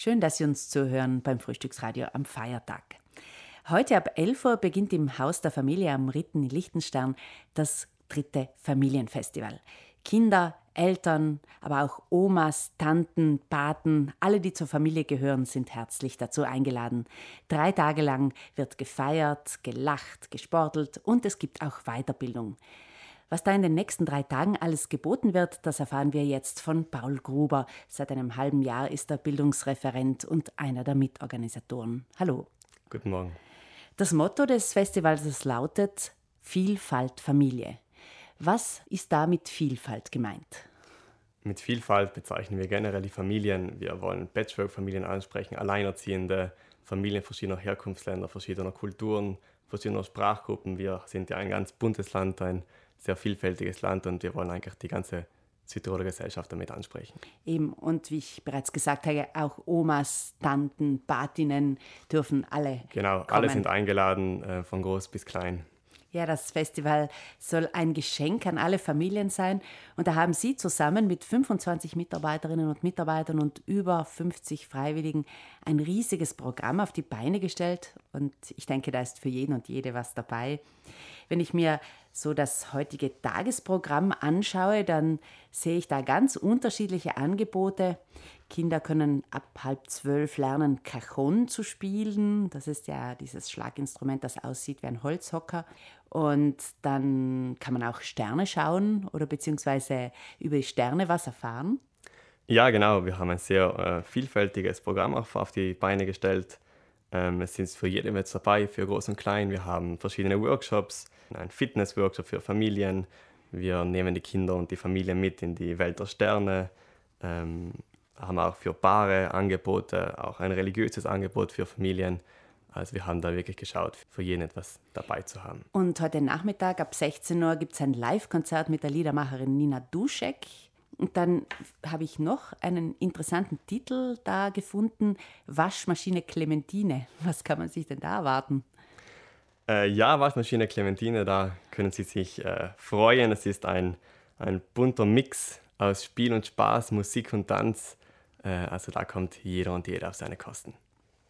Schön, dass Sie uns zuhören beim Frühstücksradio am Feiertag. Heute ab 11 Uhr beginnt im Haus der Familie am Ritten in Liechtenstein das dritte Familienfestival. Kinder, Eltern, aber auch Omas, Tanten, Paten, alle, die zur Familie gehören, sind herzlich dazu eingeladen. Drei Tage lang wird gefeiert, gelacht, gesportelt und es gibt auch Weiterbildung. Was da in den nächsten drei Tagen alles geboten wird, das erfahren wir jetzt von Paul Gruber. Seit einem halben Jahr ist er Bildungsreferent und einer der Mitorganisatoren. Hallo. Guten Morgen. Das Motto des Festivals lautet Vielfalt Familie. Was ist da mit Vielfalt gemeint? Mit Vielfalt bezeichnen wir generell die Familien. Wir wollen Patchwork-Familien ansprechen, Alleinerziehende, Familien verschiedener Herkunftsländer, verschiedener Kulturen, verschiedener Sprachgruppen. Wir sind ja ein ganz buntes Land, ein sehr vielfältiges Land und wir wollen eigentlich die ganze Südtiroler Gesellschaft damit ansprechen. Eben, und wie ich bereits gesagt habe, auch Omas, Tanten, Patinnen dürfen alle. Genau, kommen. alle sind eingeladen, äh, von groß bis klein. Ja, das Festival soll ein Geschenk an alle Familien sein. Und da haben Sie zusammen mit 25 Mitarbeiterinnen und Mitarbeitern und über 50 Freiwilligen ein riesiges Programm auf die Beine gestellt. Und ich denke, da ist für jeden und jede was dabei. Wenn ich mir so das heutige Tagesprogramm anschaue, dann sehe ich da ganz unterschiedliche Angebote. Kinder können ab halb zwölf lernen, Cajon zu spielen. Das ist ja dieses Schlaginstrument, das aussieht wie ein Holzhocker. Und dann kann man auch Sterne schauen oder beziehungsweise über die Sterne was erfahren. Ja, genau. Wir haben ein sehr äh, vielfältiges Programm auf, auf die Beine gestellt. Ähm, es sind für jeden etwas dabei, für Groß und Klein. Wir haben verschiedene Workshops, einen Fitness-Workshop für Familien. Wir nehmen die Kinder und die Familie mit in die Welt der Sterne. Ähm, haben auch für Paare Angebote, auch ein religiöses Angebot für Familien. Also wir haben da wirklich geschaut, für jeden etwas dabei zu haben. Und heute Nachmittag ab 16 Uhr gibt es ein Live-Konzert mit der Liedermacherin Nina Duschek. Und dann habe ich noch einen interessanten Titel da gefunden, Waschmaschine Clementine. Was kann man sich denn da erwarten? Äh, ja, Waschmaschine Clementine, da können Sie sich äh, freuen. Es ist ein, ein bunter Mix aus Spiel und Spaß, Musik und Tanz. Äh, also da kommt jeder und jede auf seine Kosten.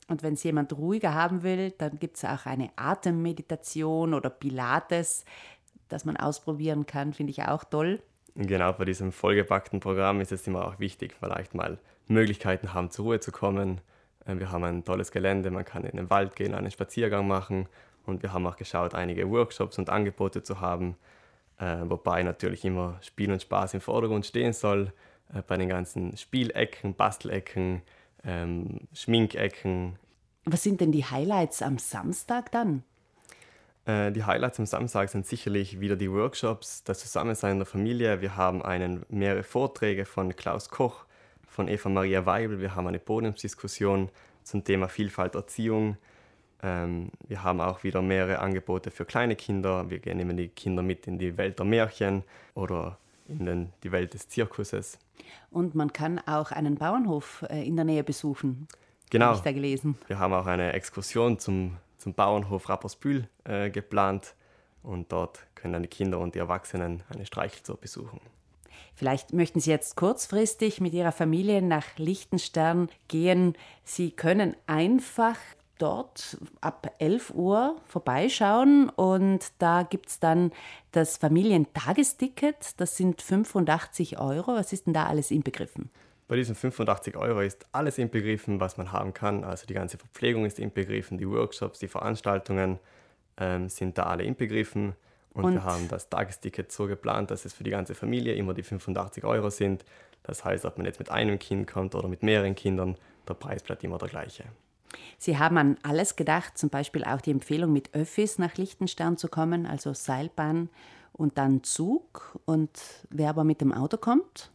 Und wenn es jemand ruhiger haben will, dann gibt es auch eine Atemmeditation oder Pilates, das man ausprobieren kann, finde ich auch toll. Genau, bei diesem vollgepackten Programm ist es immer auch wichtig, vielleicht mal Möglichkeiten haben, zur Ruhe zu kommen. Äh, wir haben ein tolles Gelände, man kann in den Wald gehen, einen Spaziergang machen und wir haben auch geschaut, einige Workshops und Angebote zu haben, äh, wobei natürlich immer Spiel und Spaß im Vordergrund stehen soll, äh, bei den ganzen Spielecken, Bastelecken, ähm, Schminkecken. Was sind denn die Highlights am Samstag dann? Äh, die Highlights am Samstag sind sicherlich wieder die Workshops, das Zusammensein in der Familie. Wir haben einen, mehrere Vorträge von Klaus Koch, von Eva Maria Weibel. Wir haben eine Podiumsdiskussion zum Thema Vielfalt Erziehung. Ähm, wir haben auch wieder mehrere Angebote für kleine Kinder. Wir nehmen die Kinder mit in die Welt der Märchen oder in den, die Welt des Zirkuses. Und man kann auch einen Bauernhof äh, in der Nähe besuchen. Genau. Habe ich da gelesen. Wir haben auch eine Exkursion zum, zum Bauernhof Rappersbühl äh, geplant. Und dort können dann die Kinder und die Erwachsenen eine Streicheltour besuchen. Vielleicht möchten Sie jetzt kurzfristig mit Ihrer Familie nach Liechtenstern gehen. Sie können einfach dort ab 11 Uhr vorbeischauen und da gibt es dann das Familientagesticket, das sind 85 Euro. Was ist denn da alles inbegriffen? Bei diesen 85 Euro ist alles inbegriffen, was man haben kann. Also die ganze Verpflegung ist inbegriffen, die Workshops, die Veranstaltungen ähm, sind da alle inbegriffen. Und, und, wir haben das Tagesticket so geplant, dass es für die ganze Familie immer die 85 Euro sind. Das heißt, ob man jetzt mit einem Kind kommt oder mit mehreren Kindern, der Preis bleibt immer der gleiche. Sie haben an alles gedacht, zum Beispiel auch die Empfehlung, mit Öffis nach Liechtenstein zu kommen, also Seilbahn und dann Zug. Und wer aber mit dem Auto kommt?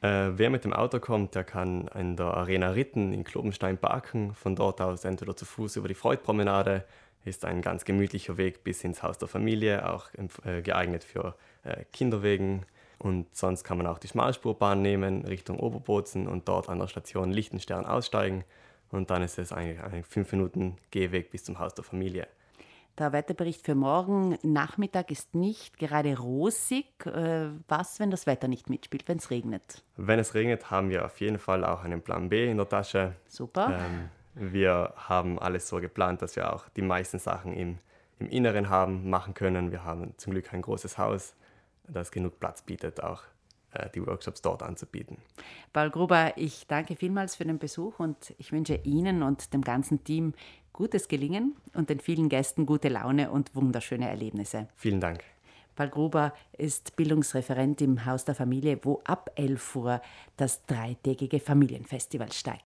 Äh, wer mit dem Auto kommt, der kann in der Arena Ritten in Klobenstein parken. Von dort aus entweder zu Fuß über die Freudpromenade. Ist ein ganz gemütlicher Weg bis ins Haus der Familie, auch äh, geeignet für äh, Kinderwegen. Und sonst kann man auch die Schmalspurbahn nehmen Richtung Oberbozen und dort an der Station Lichtenstern aussteigen und dann ist es eigentlich ein fünf Minuten Gehweg bis zum Haus der Familie. Der Wetterbericht für morgen Nachmittag ist nicht gerade rosig. Äh, was, wenn das Wetter nicht mitspielt, wenn es regnet? Wenn es regnet, haben wir auf jeden Fall auch einen Plan B in der Tasche. Super. Ähm, wir haben alles so geplant, dass wir auch die meisten Sachen im, im Inneren haben, machen können. Wir haben zum Glück ein großes Haus, das genug Platz bietet, auch die Workshops dort anzubieten. Paul Gruber, ich danke vielmals für den Besuch und ich wünsche Ihnen und dem ganzen Team gutes Gelingen und den vielen Gästen gute Laune und wunderschöne Erlebnisse. Vielen Dank. Paul Gruber ist Bildungsreferent im Haus der Familie, wo ab 11 Uhr das dreitägige Familienfestival steigt.